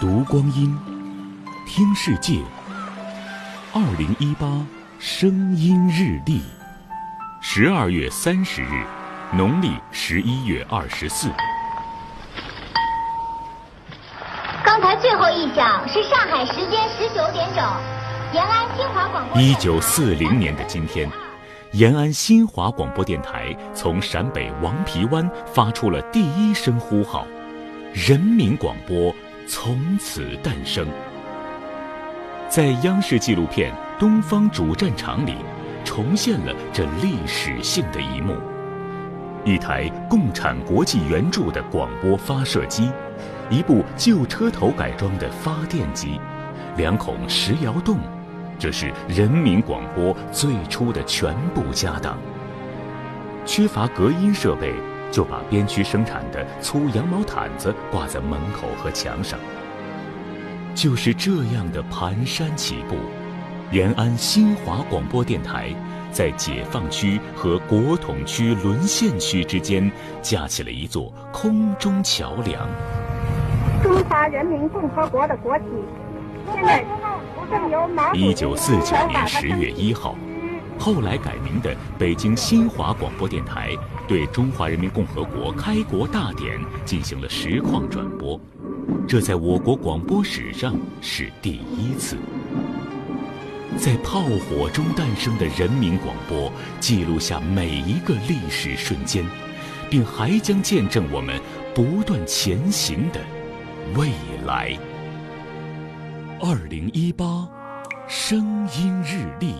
读光阴，听世界。二零一八声音日历，十二月三十日，农历十一月二十四。刚才最后一响是上海时间十九点整，延安新华广播。一九四零年的今天，延安新华广播电台从陕北王皮湾发出了第一声呼号，人民广播从此诞生。在央视纪录片《东方主战场》里，重现了这历史性的一幕：一台共产国际援助的广播发射机，一部旧车头改装的发电机，两孔石窑洞，这是人民广播最初的全部家当。缺乏隔音设备，就把边区生产的粗羊毛毯子挂在门口和墙上。就是这样的蹒跚起步，延安新华广播电台在解放区和国统区沦陷区之间架起了一座空中桥梁。中华人民共和国的国旗，现在正由马一九四九年十月一号，后来改名的北京新华广播电台对中华人民共和国开国大典进行了实况转播。这在我国广播史上是第一次，在炮火中诞生的人民广播，记录下每一个历史瞬间，并还将见证我们不断前行的未来。二零一八，声音日历。